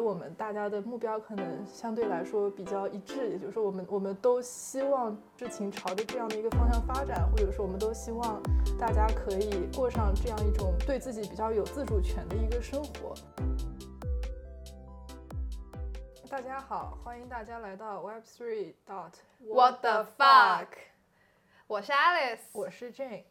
得我们大家的目标可能相对来说比较一致，也就是说，我们我们都希望事情朝着这样的一个方向发展，或者说，我们都希望大家可以过上这样一种对自己比较有自主权的一个生活。大家好，欢迎大家来到 Web Three Dot What the fuck？我是 Alice，我是 Jane。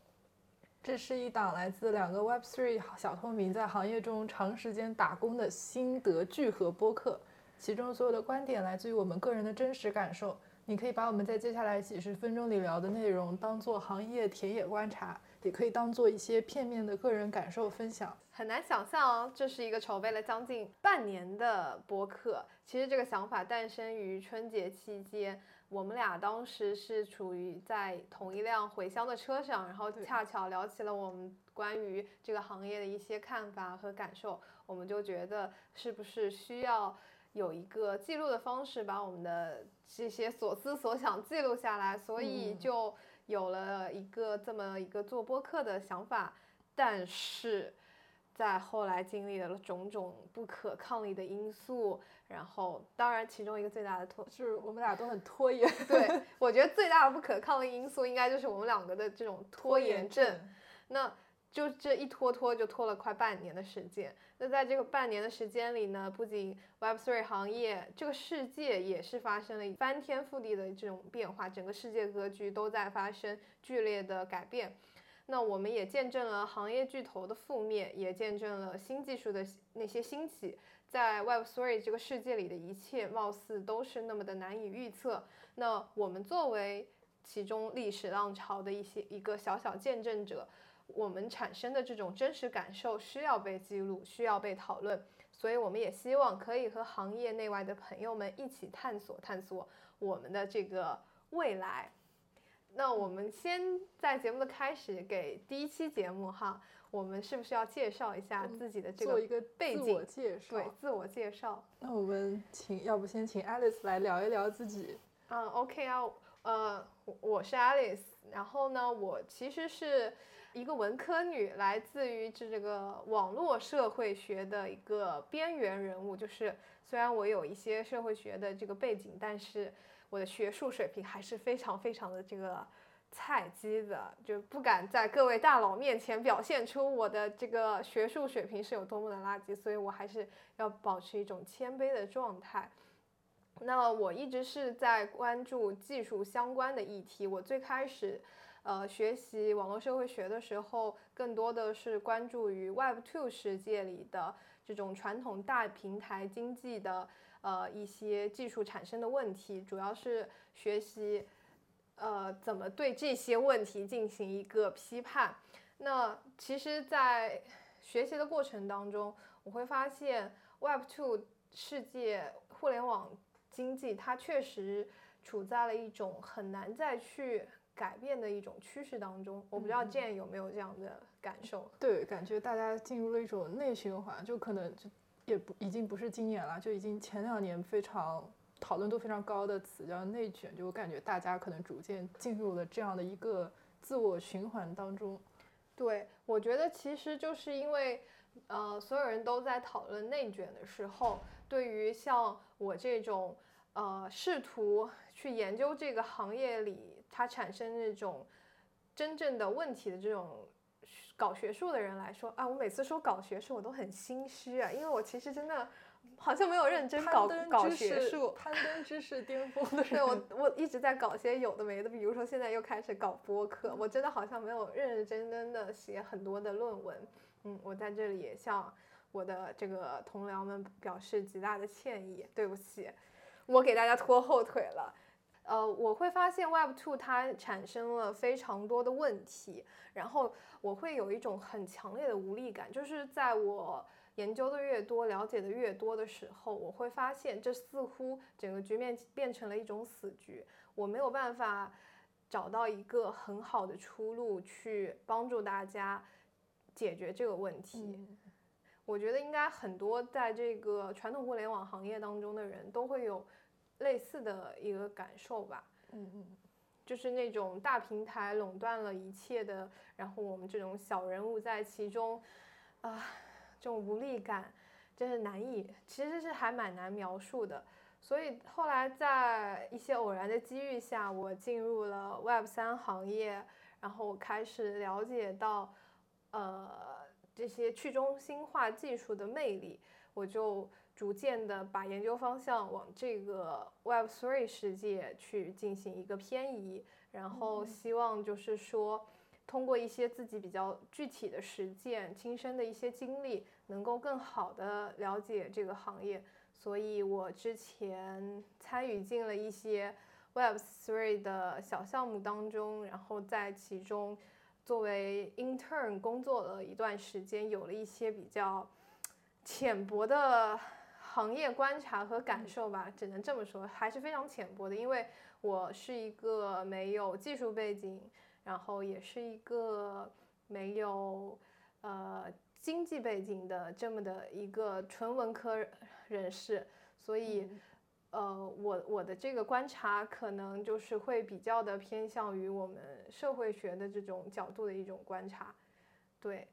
这是一档来自两个 Web Three 小透明在行业中长时间打工的心得聚合播客，其中所有的观点来自于我们个人的真实感受。你可以把我们在接下来几十分钟里聊的内容当做行业田野观察。也可以当做一些片面的个人感受分享。很难想象哦，这是一个筹备了将近半年的播客。其实这个想法诞生于春节期间，我们俩当时是处于在同一辆回乡的车上，然后恰巧聊起了我们关于这个行业的一些看法和感受。我们就觉得是不是需要有一个记录的方式，把我们的这些所思所想记录下来，所以就。有了一个这么一个做播客的想法，但是在后来经历了种种不可抗力的因素，然后当然其中一个最大的拖就是我们俩都很拖延。对，我觉得最大的不可抗力因素应该就是我们两个的这种拖延症。那。就这一拖拖就拖了快半年的时间。那在这个半年的时间里呢，不仅 Web3 行业，这个世界也是发生了翻天覆地的这种变化，整个世界格局都在发生剧烈的改变。那我们也见证了行业巨头的覆灭，也见证了新技术的那些兴起。在 Web Three 这个世界里的一切，貌似都是那么的难以预测。那我们作为其中历史浪潮的一些一个小小见证者。我们产生的这种真实感受需要被记录，需要被讨论，所以我们也希望可以和行业内外的朋友们一起探索探索我们的这个未来。那我们先在节目的开始给第一期节目哈，我们是不是要介绍一下自己的这个做一个背景自我介绍？对，自我介绍。那我们请，要不先请 Alice 来聊一聊自己。嗯，OK 啊，呃，我是 Alice，然后呢，我其实是。一个文科女，来自于这个网络社会学的一个边缘人物。就是虽然我有一些社会学的这个背景，但是我的学术水平还是非常非常的这个菜鸡的，就不敢在各位大佬面前表现出我的这个学术水平是有多么的垃圾。所以我还是要保持一种谦卑的状态。那我一直是在关注技术相关的议题。我最开始。呃，学习网络社会学的时候，更多的是关注于 Web Two 世界里的这种传统大平台经济的呃一些技术产生的问题，主要是学习呃怎么对这些问题进行一个批判。那其实，在学习的过程当中，我会发现 Web Two 世界互联网经济它确实处在了一种很难再去。改变的一种趋势当中，我不知道 Jane 有没有这样的感受？对，感觉大家进入了一种内循环，就可能就也不已经不是今年了，就已经前两年非常讨论度非常高的词叫内卷，就我感觉大家可能逐渐进入了这样的一个自我循环当中。对，我觉得其实就是因为呃，所有人都在讨论内卷的时候，对于像我这种呃试图去研究这个行业里。它产生那种真正的问题的这种搞学术的人来说啊，我每次说搞学术我都很心虚啊，因为我其实真的好像没有认真搞搞学术，攀登知识巅峰的。对我，我一直在搞些有的没的，比如说现在又开始搞播客，我真的好像没有认认真真的写很多的论文。嗯，我在这里也向我的这个同僚们表示极大的歉意，对不起，我给大家拖后腿了。呃，我会发现 Web Two 它产生了非常多的问题，然后我会有一种很强烈的无力感，就是在我研究的越多、了解的越多的时候，我会发现这似乎整个局面变成了一种死局，我没有办法找到一个很好的出路去帮助大家解决这个问题。我觉得应该很多在这个传统互联网行业当中的人都会有。类似的一个感受吧，嗯嗯，就是那种大平台垄断了一切的，然后我们这种小人物在其中，啊，这种无力感，真是难以，其实是还蛮难描述的。所以后来在一些偶然的机遇下，我进入了 Web 三行业，然后开始了解到，呃，这些去中心化技术的魅力，我就逐渐的把研究方向往这个 Web three 世界去进行一个偏移，然后希望就是说，通过一些自己比较具体的实践、亲身的一些经历，能够更好的了解这个行业。所以我之前参与进了一些 Web3 的小项目当中，然后在其中作为 intern 工作了一段时间，有了一些比较浅薄的行业观察和感受吧，只能这么说，还是非常浅薄的。因为我是一个没有技术背景，然后也是一个没有呃经济背景的这么的一个纯文科。人士，所以，呃，我我的这个观察可能就是会比较的偏向于我们社会学的这种角度的一种观察，对。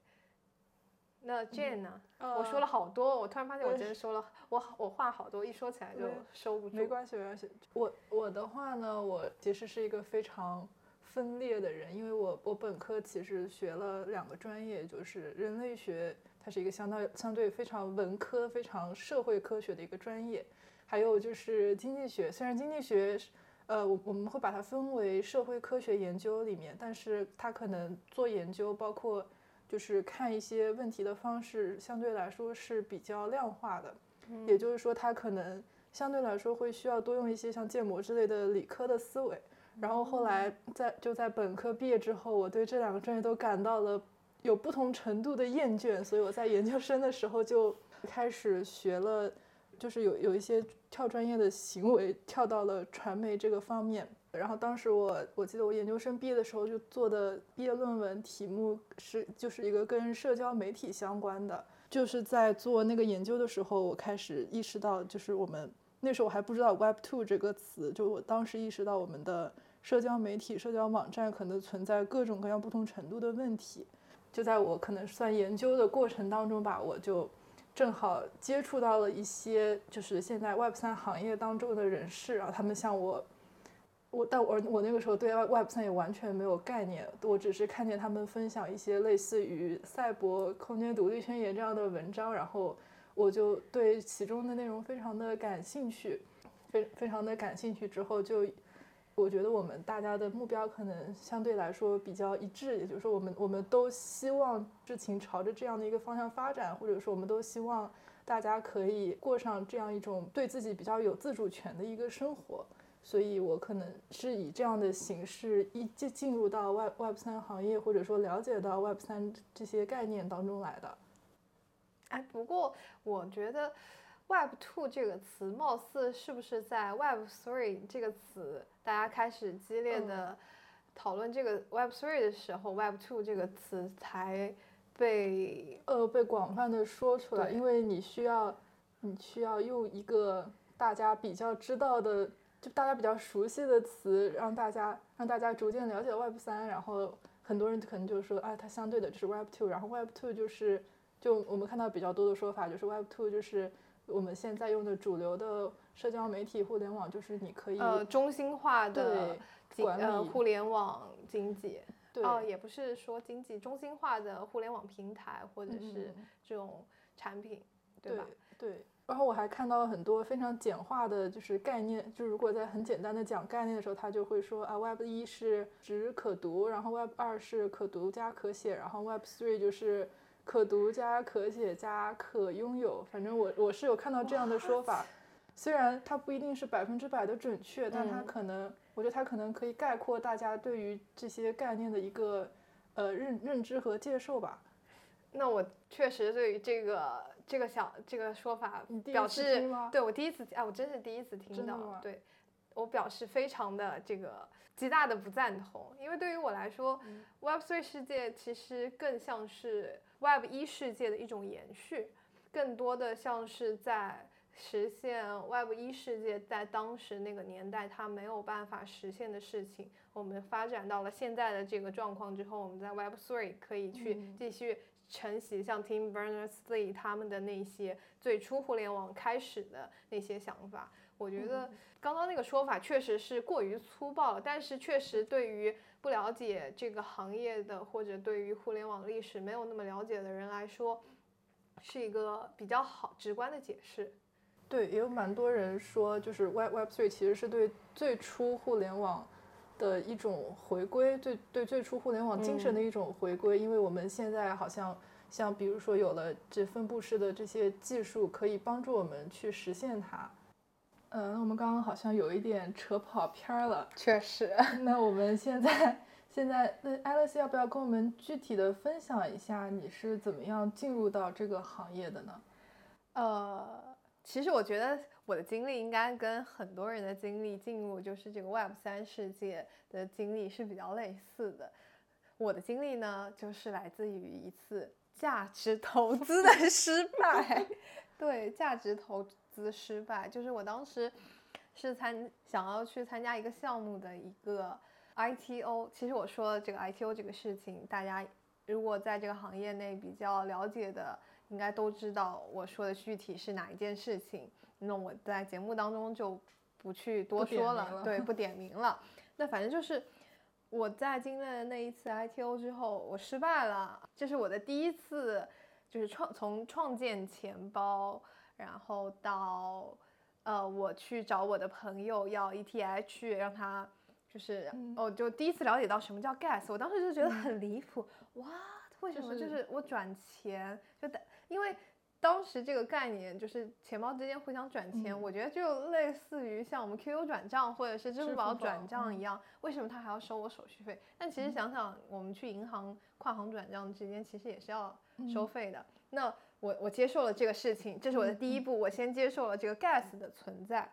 那 Jane 呢？我说了好多，我突然发现我真的说了，我我话好多，一说起来就收不住。没关系，没关系。我我的话呢，我其实是一个非常分裂的人，因为我我本科其实学了两个专业，就是人类学。它是一个相当相对非常文科、非常社会科学的一个专业，还有就是经济学。虽然经济学，呃，我我们会把它分为社会科学研究里面，但是它可能做研究，包括就是看一些问题的方式，相对来说是比较量化的。也就是说，它可能相对来说会需要多用一些像建模之类的理科的思维。然后后来在就在本科毕业之后，我对这两个专业都感到了。有不同程度的厌倦，所以我在研究生的时候就开始学了，就是有有一些跳专业的行为，跳到了传媒这个方面。然后当时我我记得我研究生毕业的时候就做的毕业论文题目是就是一个跟社交媒体相关的。就是在做那个研究的时候，我开始意识到，就是我们那时候我还不知道 Web Two 这个词，就我当时意识到我们的社交媒体、社交网站可能存在各种各样不同程度的问题。就在我可能算研究的过程当中吧，我就正好接触到了一些就是现在 Web 三行业当中的人士啊，他们向我，我但我我那个时候对 Web 三也完全没有概念，我只是看见他们分享一些类似于赛博空间独立宣言这样的文章，然后我就对其中的内容非常的感兴趣，非非常的感兴趣之后就。我觉得我们大家的目标可能相对来说比较一致，也就是说，我们我们都希望事情朝着这样的一个方向发展，或者说，我们都希望大家可以过上这样一种对自己比较有自主权的一个生活。所以我可能是以这样的形式一进进入到 Web Web 三行业，或者说了解到 Web 三这些概念当中来的。哎，不过我觉得。Web two 这个词，貌似是不是在 Web three 这个词大家开始激烈的讨论这个 Web three 的时候，Web two 这个词才被呃被广泛的说出来？因为你需要你需要用一个大家比较知道的，就大家比较熟悉的词，让大家让大家逐渐了解 Web 三，然后很多人可能就说啊，它相对的就是 Web two，然后 Web two 就是就我们看到比较多的说法就是 Web two 就是。我们现在用的主流的社交媒体互联网，就是你可以呃中心化的管呃互联网经济，哦也不是说经济中心化的互联网平台或者是这种产品，对吧？对。然后我还看到了很多非常简化的，就是概念，就如果在很简单的讲概念的时候，他就会说啊，Web 一是指可读，然后 Web 二是可读加可写，然后 Web three 就是。可读加可写加可拥有，反正我我是有看到这样的说法，虽然它不一定是百分之百的准确，但它可能，我觉得它可能可以概括大家对于这些概念的一个呃认认知和接受吧。那我确实对于这个这个小这个说法表示，对我第一次，哎，我真是第一次听到，对我表示非常的这个。极大的不赞同，因为对于我来说，Web Three 世界其实更像是 Web 一世界的一种延续，更多的像是在实现 Web 一世界在当时那个年代它没有办法实现的事情。我们发展到了现在的这个状况之后，我们在 Web Three 可以去继续承袭像 Tim Berners-Lee 他们的那些最初互联网开始的那些想法。我觉得刚刚那个说法确实是过于粗暴了，但是确实对于不了解这个行业的或者对于互联网历史没有那么了解的人来说，是一个比较好直观的解释。对，也有蛮多人说，就是 Web Web Three 其实是对最初互联网的一种回归，对对最初互联网精神的一种回归。因为我们现在好像像比如说有了这分布式的这些技术，可以帮助我们去实现它。嗯，那我们刚刚好像有一点扯跑偏了，确实。那我们现在现在，那 Alice 要不要跟我们具体的分享一下你是怎么样进入到这个行业的呢？呃。其实我觉得我的经历应该跟很多人的经历进入就是这个 Web 三世界的经历是比较类似的。我的经历呢，就是来自于一次价值投资的 失败。对，价值投资失败，就是我当时是参想要去参加一个项目的一个 ITO。其实我说这个 ITO 这个事情，大家如果在这个行业内比较了解的。应该都知道我说的具体是哪一件事情，那我在节目当中就不去多说了，对，不点名了。那反正就是我在经历了那一次 ITO 之后，我失败了，这是我的第一次，就是创从创建钱包，然后到呃我去找我的朋友要 ETH，让他就是哦，就第一次了解到什么叫 Gas，我当时就觉得很离谱，哇，为什么就是我转钱就等。因为当时这个概念就是钱包之间互相转钱，我觉得就类似于像我们 QQ 转账或者是支付宝转账一样，为什么他还要收我手续费？但其实想想，我们去银行跨行转账之间其实也是要收费的。那我我接受了这个事情，这是我的第一步，我先接受了这个 gas 的存在，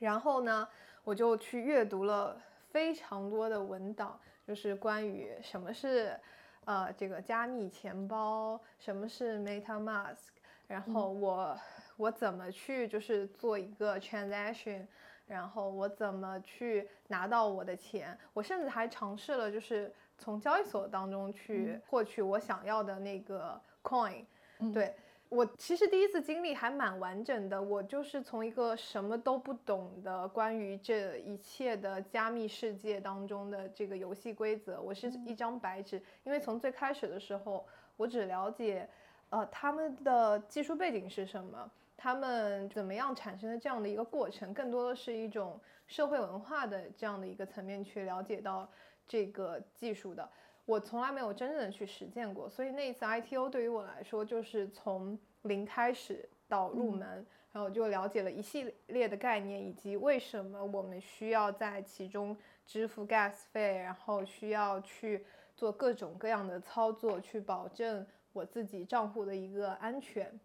然后呢，我就去阅读了非常多的文档，就是关于什么是。呃，这个加密钱包，什么是 MetaMask？然后我我怎么去就是做一个 transaction？然后我怎么去拿到我的钱？我甚至还尝试了，就是从交易所当中去获取我想要的那个 coin。对。我其实第一次经历还蛮完整的，我就是从一个什么都不懂的关于这一切的加密世界当中的这个游戏规则，我是一张白纸，因为从最开始的时候，我只了解，呃，他们的技术背景是什么，他们怎么样产生的这样的一个过程，更多的是一种社会文化的这样的一个层面去了解到这个技术的。我从来没有真正的去实践过，所以那一次 ITO 对于我来说就是从零开始到入门，然后就了解了一系列的概念，以及为什么我们需要在其中支付 gas 费，然后需要去做各种各样的操作，去保证我自己账户的一个安全。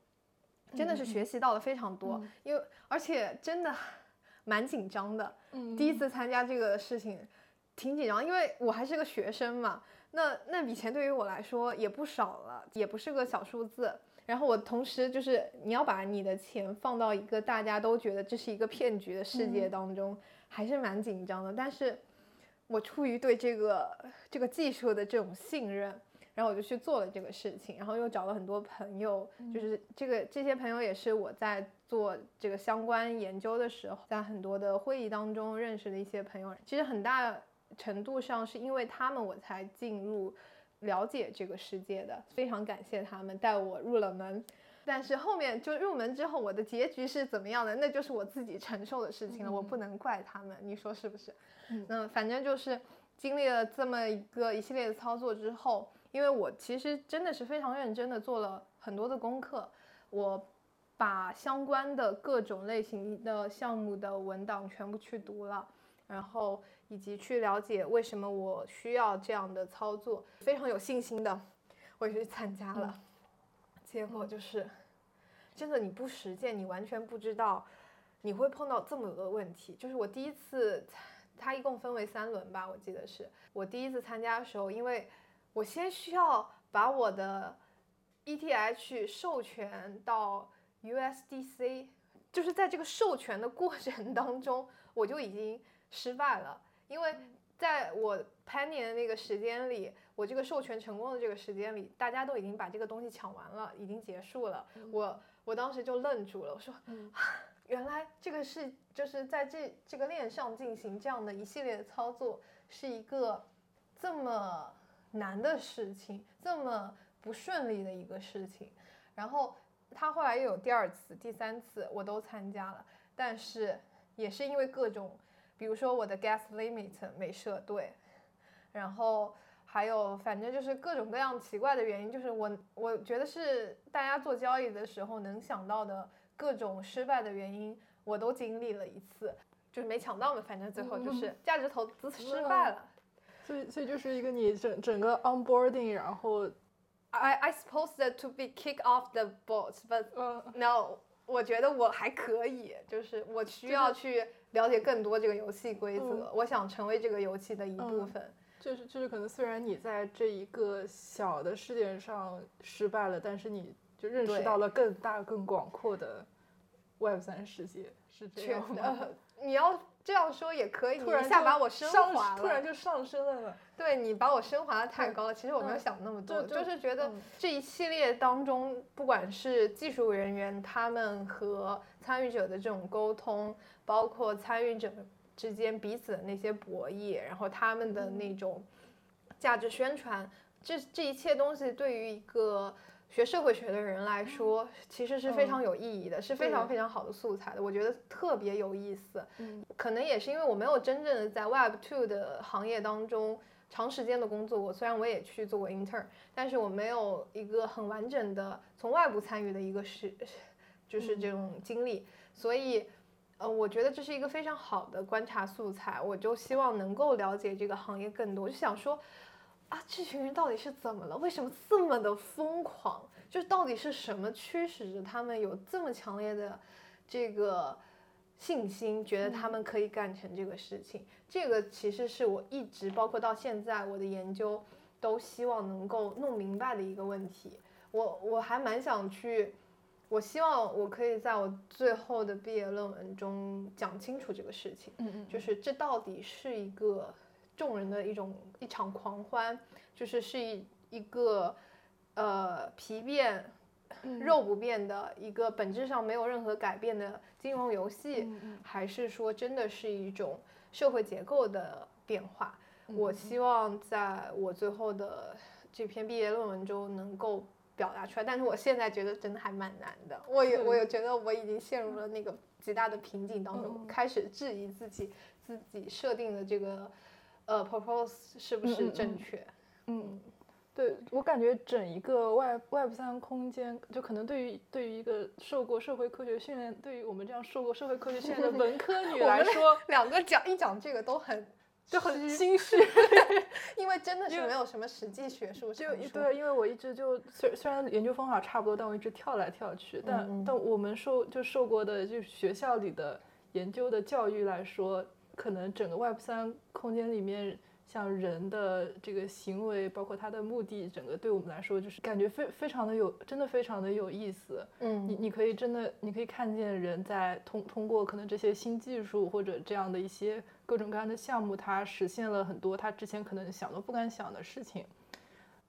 真的是学习到了非常多，因为而且真的 蛮紧张的。第一次参加这个事情挺紧张，因为我还是个学生嘛。那那笔钱对于我来说也不少了，也不是个小数字。然后我同时就是你要把你的钱放到一个大家都觉得这是一个骗局的世界当中，还是蛮紧张的。但是，我出于对这个这个技术的这种信任，然后我就去做了这个事情。然后又找了很多朋友，就是这个这些朋友也是我在做这个相关研究的时候，在很多的会议当中认识的一些朋友。其实很大。程度上是因为他们我才进入了解这个世界的，非常感谢他们带我入了门。但是后面就入门之后，我的结局是怎么样的，那就是我自己承受的事情了，我不能怪他们，你说是不是？嗯，反正就是经历了这么一个一系列的操作之后，因为我其实真的是非常认真的做了很多的功课，我把相关的各种类型的项目的文档全部去读了，然后。以及去了解为什么我需要这样的操作，非常有信心的，我也去参加了。结果就是，真的你不实践，你完全不知道你会碰到这么多问题。就是我第一次，它一共分为三轮吧，我记得是我第一次参加的时候，因为我先需要把我的 ETH 授权到 USDC，就是在这个授权的过程当中，我就已经失败了。因为在我 Penny 的那个时间里，我这个授权成功的这个时间里，大家都已经把这个东西抢完了，已经结束了。我我当时就愣住了，我说，原来这个是就是在这这个链上进行这样的一系列的操作，是一个这么难的事情，这么不顺利的一个事情。然后他后来又有第二次、第三次，我都参加了，但是也是因为各种。比如说我的 gas limit 没设对，然后还有反正就是各种各样奇怪的原因，就是我我觉得是大家做交易的时候能想到的各种失败的原因，我都经历了一次，就是没抢到嘛，反正最后就是价值投资失败了。所以所以就是一个你整整个 onboarding，然后 I I suppose that to be kick off the boat，but no，我觉得我还可以，就是我需要去。了解更多这个游戏规则，我想成为这个游戏的一部分。就是就是，可能虽然你在这一个小的事件上失败了，但是你就认识到了更大更广阔的 Web 三世界，是这样吗？你要。这样说也可以，突然一下把我升华了，突然就上升了。对你把我升华的太高了，其实我没有想那么多，就是觉得这一系列当中，不管是技术人员他们和参与者的这种沟通，包括参与者之间彼此的那些博弈，然后他们的那种价值宣传，这这一切东西对于一个。学社会学的人来说，其实是非常有意义的，是非常非常好的素材的。我觉得特别有意思。嗯，可能也是因为我没有真正的在 Web Two 的行业当中长时间的工作过。虽然我也去做过 Intern，但是我没有一个很完整的从外部参与的一个是，就是这种经历。所以，呃，我觉得这是一个非常好的观察素材。我就希望能够了解这个行业更多。我就想说。啊，这群人到底是怎么了？为什么这么的疯狂？就是到底是什么驱使着他们有这么强烈的这个信心，觉得他们可以干成这个事情？这个其实是我一直，包括到现在，我的研究都希望能够弄明白的一个问题。我我还蛮想去，我希望我可以在我最后的毕业论文中讲清楚这个事情。嗯嗯，就是这到底是一个。众人的一种一场狂欢，就是是一一个，呃，皮变肉不变的一个本质上没有任何改变的金融游戏，还是说真的是一种社会结构的变化？我希望在我最后的这篇毕业论文中能够表达出来，但是我现在觉得真的还蛮难的。我也我也觉得我已经陷入了那个极大的瓶颈当中，开始质疑自己自己设定的这个。呃，propose 是不是正确？嗯，对我感觉整一个 Web Web 三空间，就可能对于对于一个受过社会科学训练，对于我们这样受过社会科学训练的文科女 来说，两个讲一讲这个都很 就很心虚，因为真的是没有什么实际学术。就对，因为我一直就虽虽然研究方法差不多，但我一直跳来跳去。但但我们受就受过的就学校里的研究的教育来说。可能整个 Web 三空间里面，像人的这个行为，包括他的目的，整个对我们来说，就是感觉非非常的有，真的非常的有意思。嗯，你你可以真的，你可以看见人在通通过可能这些新技术或者这样的一些各种各样的项目，他实现了很多他之前可能想都不敢想的事情。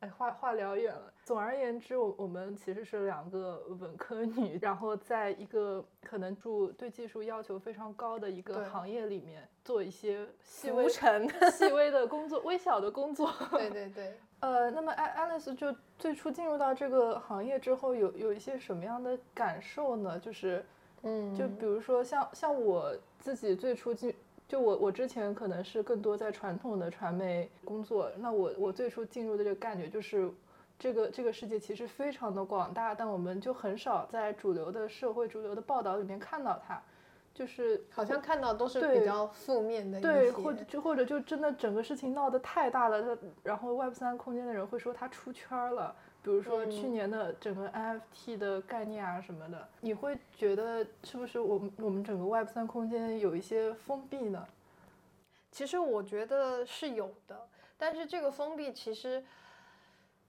哎，话话聊远了。总而言之，我我们其实是两个文科女，然后在一个可能住对技术要求非常高的一个行业里面做一些细微、细微的工作、微小的工作。对 对对。呃，那么艾 Alice 就最初进入到这个行业之后，有有一些什么样的感受呢？就是，嗯，就比如说像像我自己最初进。就我，我之前可能是更多在传统的传媒工作。那我，我最初进入的这个感觉就是，这个这个世界其实非常的广大，但我们就很少在主流的社会、主流的报道里面看到它，就是好像看到都是比较负面的。对，或者就或者就真的整个事情闹得太大了，它然后 Web 三空间的人会说它出圈了。比如说去年的整个 NFT 的概念啊什么的，你会觉得是不是我们我们整个 Web 三空间有一些封闭呢？其实我觉得是有的，但是这个封闭其实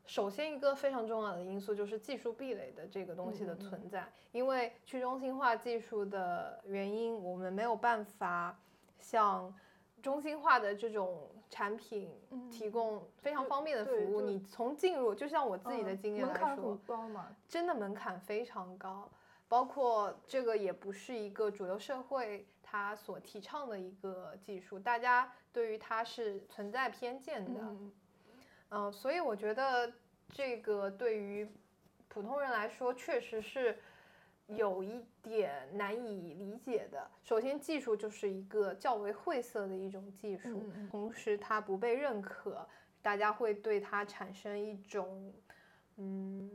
首先一个非常重要的因素就是技术壁垒的这个东西的存在，因为去中心化技术的原因，我们没有办法像中心化的这种产品提供非常方便的服务。你从进入，就像我自己的经验来说，高嘛，真的门槛非常高。包括这个也不是一个主流社会它所提倡的一个技术，大家对于它是存在偏见的。嗯，所以我觉得这个对于普通人来说，确实是。有一点难以理解的。首先，技术就是一个较为晦涩的一种技术，同时它不被认可，大家会对它产生一种，嗯，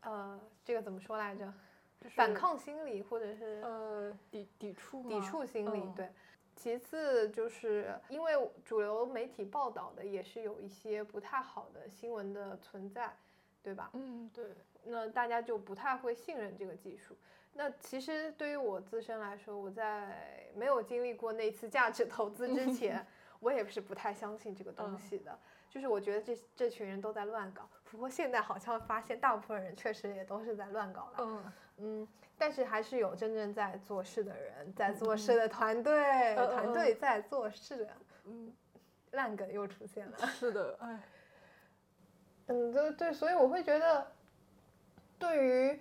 呃，这个怎么说来着？反抗心理，或者是呃抵抵触抵触心理。对。其次，就是因为主流媒体报道的也是有一些不太好的新闻的存在，对吧？嗯，对。那大家就不太会信任这个技术。那其实对于我自身来说，我在没有经历过那次价值投资之前，我也是不太相信这个东西的。就是我觉得这这群人都在乱搞。不过现在好像发现，大部分人确实也都是在乱搞了。嗯嗯，但是还是有真正在做事的人，在做事的团队，团队在做事。嗯，烂梗又出现了。是的，哎。嗯，对对，所以我会觉得。对于，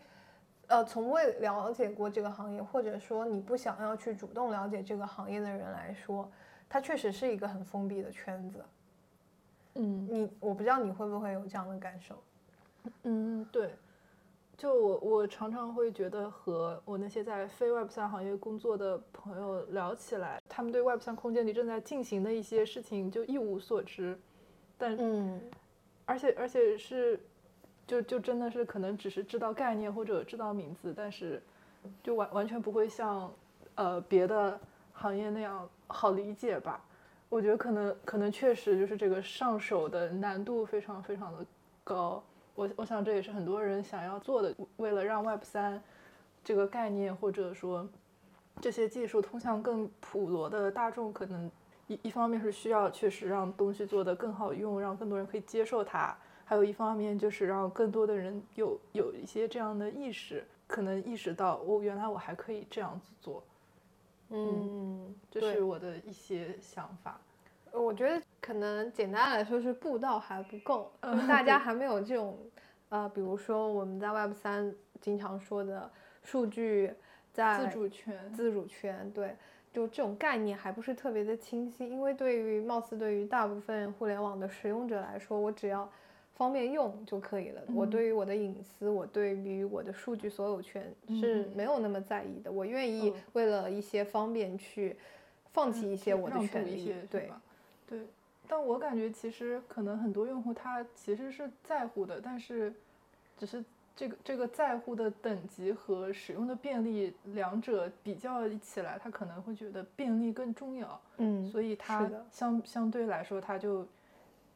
呃，从未了解过这个行业，或者说你不想要去主动了解这个行业的人来说，它确实是一个很封闭的圈子。嗯，你我不知道你会不会有这样的感受。嗯，对。就我我常常会觉得和我那些在非 Web 三行业工作的朋友聊起来，他们对 Web 三空间里正在进行的一些事情就一无所知。但嗯，而且而且是。就就真的是可能只是知道概念或者知道名字，但是就完完全不会像呃别的行业那样好理解吧？我觉得可能可能确实就是这个上手的难度非常非常的高。我我想这也是很多人想要做的，为了让 Web 三这个概念或者说这些技术通向更普罗的大众，可能一一方面是需要确实让东西做得更好用，让更多人可以接受它。还有一方面就是让更多的人有有一些这样的意识，可能意识到哦，原来我还可以这样子做，嗯，这是我的一些想法。我觉得可能简单来说是步道还不够，大家还没有这种，呃，比如说我们在 Web 三经常说的数据在自主权，自主权，对，就这种概念还不是特别的清晰，因为对于貌似对于大部分互联网的使用者来说，我只要方便用就可以了。我对于我的隐私，我对于我的数据所有权是没有那么在意的。我愿意为了一些方便去放弃一些我的权利。对，对。但我感觉其实可能很多用户他其实是在乎的，但是只是这个这个在乎的等级和使用的便利两者比较起来，他可能会觉得便利更重要。嗯，所以他相相对来说他就。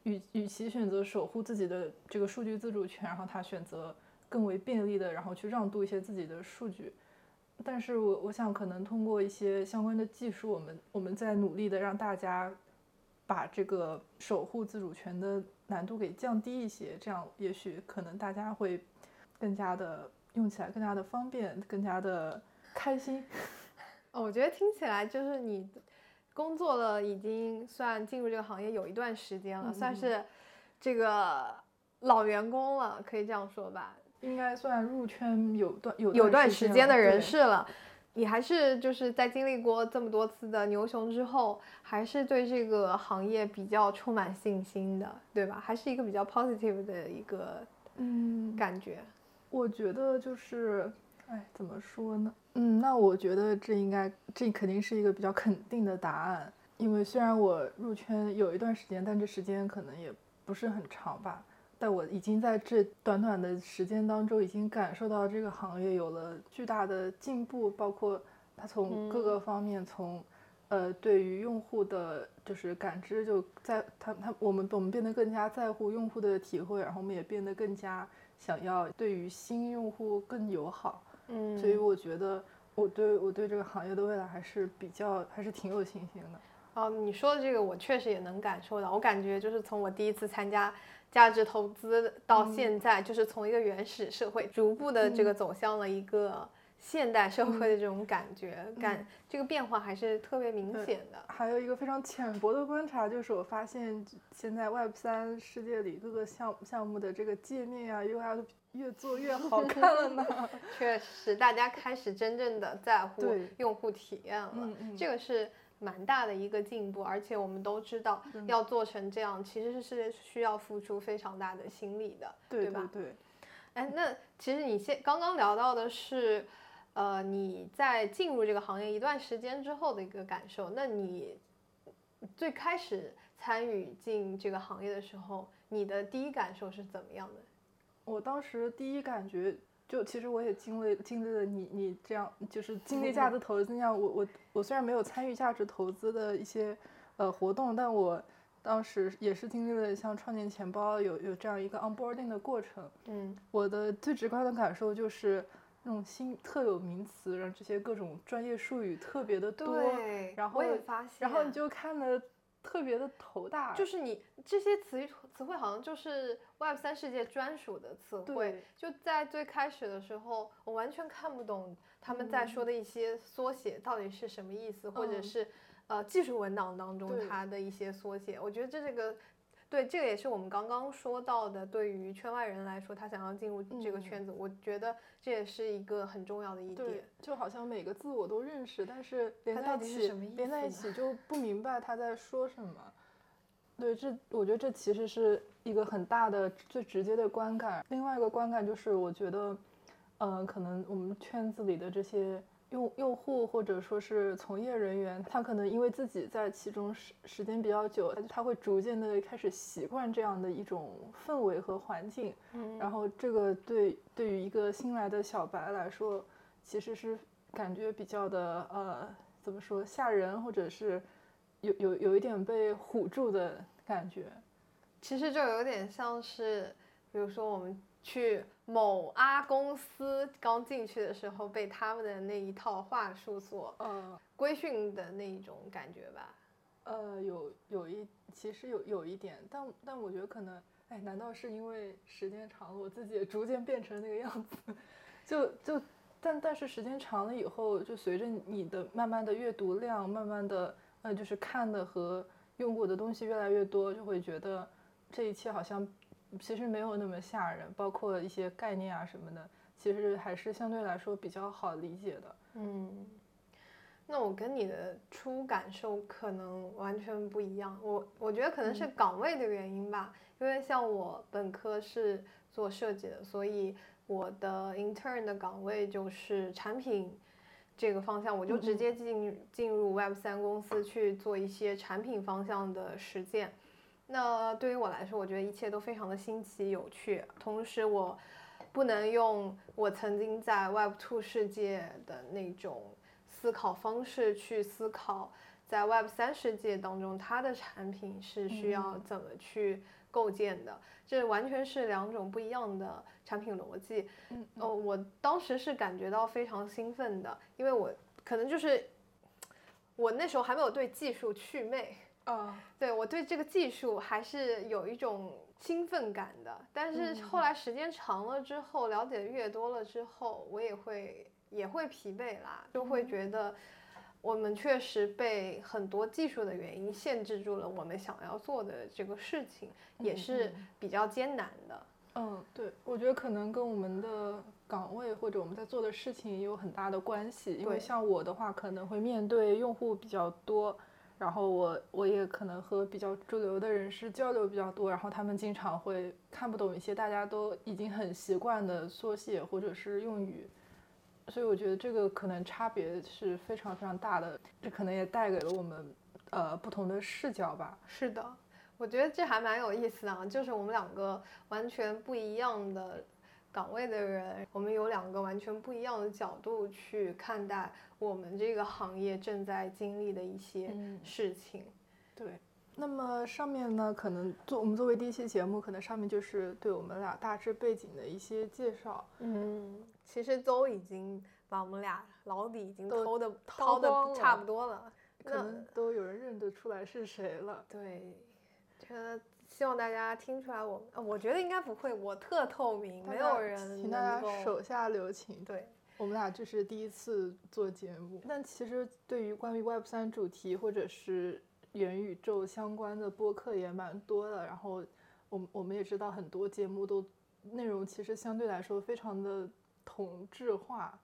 与与其选择守护自己的这个数据自主权，然后他选择更为便利的，然后去让渡一些自己的数据。但是我我想可能通过一些相关的技术，我们我们在努力的让大家把这个守护自主权的难度给降低一些，这样也许可能大家会更加的用起来更加的方便，更加的开心。哦，我觉得听起来就是你。工作了已经算进入这个行业有一段时间了，算是这个老员工了，可以这样说吧？应该算入圈有段有有段时间的人士了。你还是就是在经历过这么多次的牛熊之后，还是对这个行业比较充满信心的，对吧？还是一个比较 positive 的一个嗯感觉。我觉得就是，哎，怎么说呢？嗯，那我觉得这应该，这肯定是一个比较肯定的答案。因为虽然我入圈有一段时间，但这时间可能也不是很长吧。但我已经在这短短的时间当中，已经感受到这个行业有了巨大的进步，包括它从各个方面，从呃对于用户的就是感知，就在它它我们我们变得更加在乎用户的体会，然后我们也变得更加想要对于新用户更友好。嗯，所以我觉得我对我对这个行业的未来还是比较还是挺有信心的。哦，你说的这个我确实也能感受到。我感觉就是从我第一次参加价值投资到现在，就是从一个原始社会逐步的这个走向了一个现代社会的这种感觉，感这个变化还是特别明显的。还有一个非常浅薄的观察，就是我发现现在 Web 三世界里各个项项目的这个界面啊、UI 都越做越好看了呢。确实，大家开始真正的在乎用户体验了，嗯嗯这个是蛮大的一个进步。而且我们都知道，嗯要做成这样，其实是需要付出非常大的心力的，对吧？对，哎，那其实你现刚刚聊到的是，呃，你在进入这个行业一段时间之后的一个感受。那你最开始参与进这个行业的时候，你的第一感受是怎么样的？我当时第一感觉就其实我也经历经历了你你这样就是经历价值投资那样，我我我虽然没有参与价值投资的一些呃活动，但我当时也是经历了像创建钱包有有这样一个 onboarding 的过程。嗯我的最直观的感受就是那种新特有名词，然后这些各种专业术语特别的多，对，然我也后发现，然后你就看的特别的头大，就是你这些词词汇好像就是 Web 三世界专属的词汇，就在最开始的时候，我完全看不懂他们在说的一些缩写到底是什么意思，或者嗯是呃技术文档当中它的一些缩写。我觉得这这个。对，这个也是我们刚刚说到的。对于圈外人来说，他想要进入这个嗯圈子，我觉得这也是一个很重要的一对点。，就好像每个字我都认识，但是连它在一起连在一起就不明白他在说什么。对，这我觉得这其实是一个很大的最直接的观感。另外一个观感就是，我觉得，呃，可能我们圈子里的这些用用户或者说是从业人员，他可能因为自己在其中时时间比较久，他他会逐渐的开始习惯这样的一种氛围和环境。嗯然后这个对对于一个新来的小白来说，其实是感觉比较的呃，怎么说吓人，或者是有有有一点被唬住的感觉。其实就有点像是，比如说我们去某啊公司刚进去的时候，被他们的那一套话术所呃规训的那一种感觉吧。呃，有有一其实有有一点，但但我觉得可能，哎，难道是因为时间长了，我自己也逐渐变成那个样子？就就但但是时间长了以后，就随着你的慢慢的阅读量，慢慢的呃，就是看的和用过的东西越来越多，就会觉得这一切好像其实没有那么吓人，包括一些概念啊什么的，其实还是相对来说比较好理解的。嗯，那我跟你的初感受可能完全不一样。我我觉得可能是岗位的原因吧，因为像我本科是做设计的，所以我的 intern 的岗位就是产品这个方向，我就直接进进入 Web 三公司去做一些产品方向的实践。那对于我来说，我觉得一切都非常的新奇有趣，同时我不能用我曾经在 Web Two 世界的那种思考方式去思考，在 Web 三世界当中，它的产品是需要怎么去构建的，这完全是两种不一样的产品逻辑。嗯哦，我当时是感觉到非常兴奋的，因为我可能就是我那时候还没有对技术祛魅。啊，对我对这个技术还是有一种兴奋感的，但是嗯后来时间长了之后，了解的越多了之后，我也会也会疲惫啦，就会嗯觉得我们确实被很多技术的原因限制住了我们想要做的这个事情，也嗯是嗯比较艰难的。嗯，对，我觉得可能跟我们的岗位或者我们在做的事情也有很大的关系。因为像我的话，可能会面对用户比较多，然后我我也可能和比较主流的人士交流比较多，然后他们经常会看不懂一些大家都已经很习惯的缩写或者是用语，所以我觉得这个可能差别是非常非常大的，这可能也带给了我们呃不同的视角吧。是的，我觉得这还蛮有意思的啊，就是我们两个完全不一样的岗位的人，我们有两个完全不一样的角度去看待我们这个行业正在经历的一些嗯事情。对，那么上面呢，可能做我们作为第一期节目，可能上面就是对我们俩大致背景的一些介绍。嗯，其实都已经把我们俩老底已经都偷的掏掏的差不多了。可那能都有人认得出来是谁了。对，这个希望大家听出来我，呃我觉得应该不会，我特透明，没有人请大家手下留情。对，我们俩这是第一次做节目，但其实对于关于 Web 三主题或者是元宇宙相关的播客也蛮多的。然后我我们也知道很多节目都内容其实相对来说非常的同质化，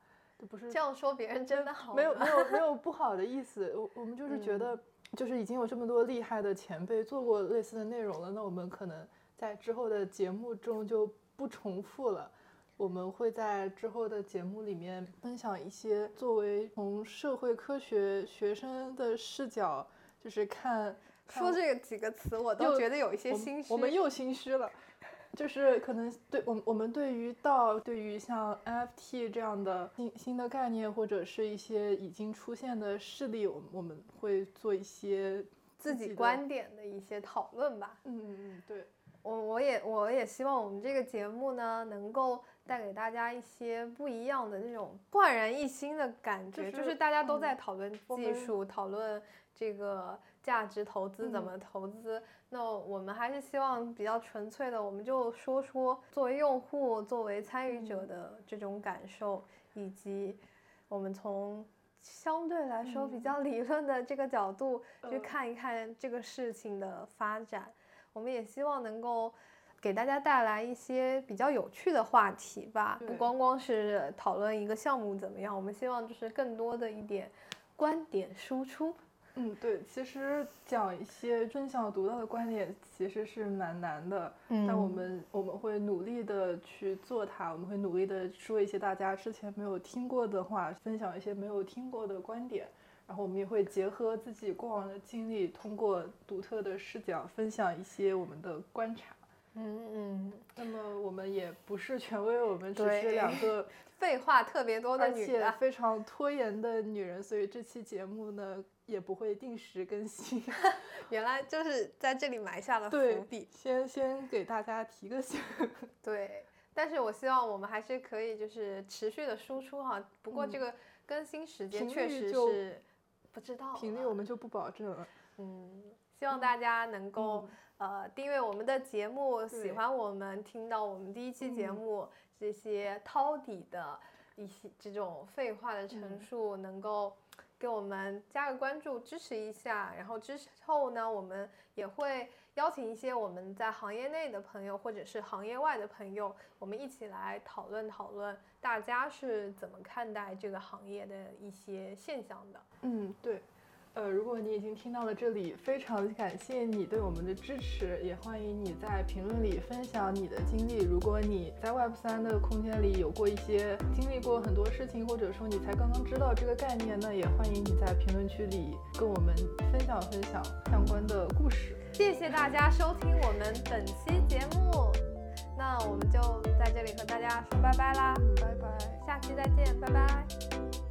不是这样说别人真的好没有没有没有不好的意思。我我们就是觉得就是已经有这么多厉害的前辈做过类似的内容了，那我们可能在之后的节目中就不重复了。我们会在之后的节目里面分享一些作为从社会科学学生的视角，就是看说这个几个词，我都觉得有一些心虚。我们又心虚了，就是可能对我我们对于到，对于像 NFT 这样的新新的概念，或者是一些已经出现的事例，我我们会做一些自己观点的一些讨论吧。嗯嗯嗯，对我我也我也希望我们这个节目呢，能够。带给大家一些不一样的那种焕然一新的感觉，就是大家都在讨论技术，讨论这个价值投资怎么投资。那我们还是希望比较纯粹的，我们就说说作为用户、作为参与者的这种感受，以及我们从相对来说比较理论的这个角度去看一看这个事情的发展。我们也希望能够。给大家带来一些比较有趣的话题吧，不光光是讨论一个项目怎么样，我们希望就是更多的一点观点输出。嗯，对，其实讲一些真相独到的观点其实是蛮难的，但我们我们会努力的去做它，我们会努力的说一些大家之前没有听过的话，分享一些没有听过的观点，然后我们也会结合自己过往的经历，通过独特的视角分享一些我们的观察。嗯嗯，那么我们也不是权威，我们只是两个 废话特别多的女的，非常拖延的女人，所以这期节目呢也不会定时更新。原来就是在这里埋下了伏笔，先先给大家提个醒。对，但是我希望我们还是可以就是持续的输出哈，不过这个更新时间确实是不知道频率，我们就不保证了。嗯，希望大家能够。呃，订阅我们的节目，喜欢我们，听到我们第一期节目这些掏底的一些这种废话的陈述，能够给我们加个关注，支持一下。然后之后呢，我们也会邀请一些我们在行业内的朋友，或者是行业外的朋友，我们一起来讨论讨论，大家是怎么看待这个行业的一些现象的。嗯，对。呃，如果你已经听到了这里，非常感谢你对我们的支持，也欢迎你在评论里分享你的经历。如果你在 Web 三的空间里有过一些经历过很多事情，或者说你才刚刚知道这个概念，那也欢迎你在评论区里跟我们分享分享相关的故事。谢谢大家收听我们本期节目，那我们就在这里和大家说拜拜啦，拜拜，下期再见，拜拜。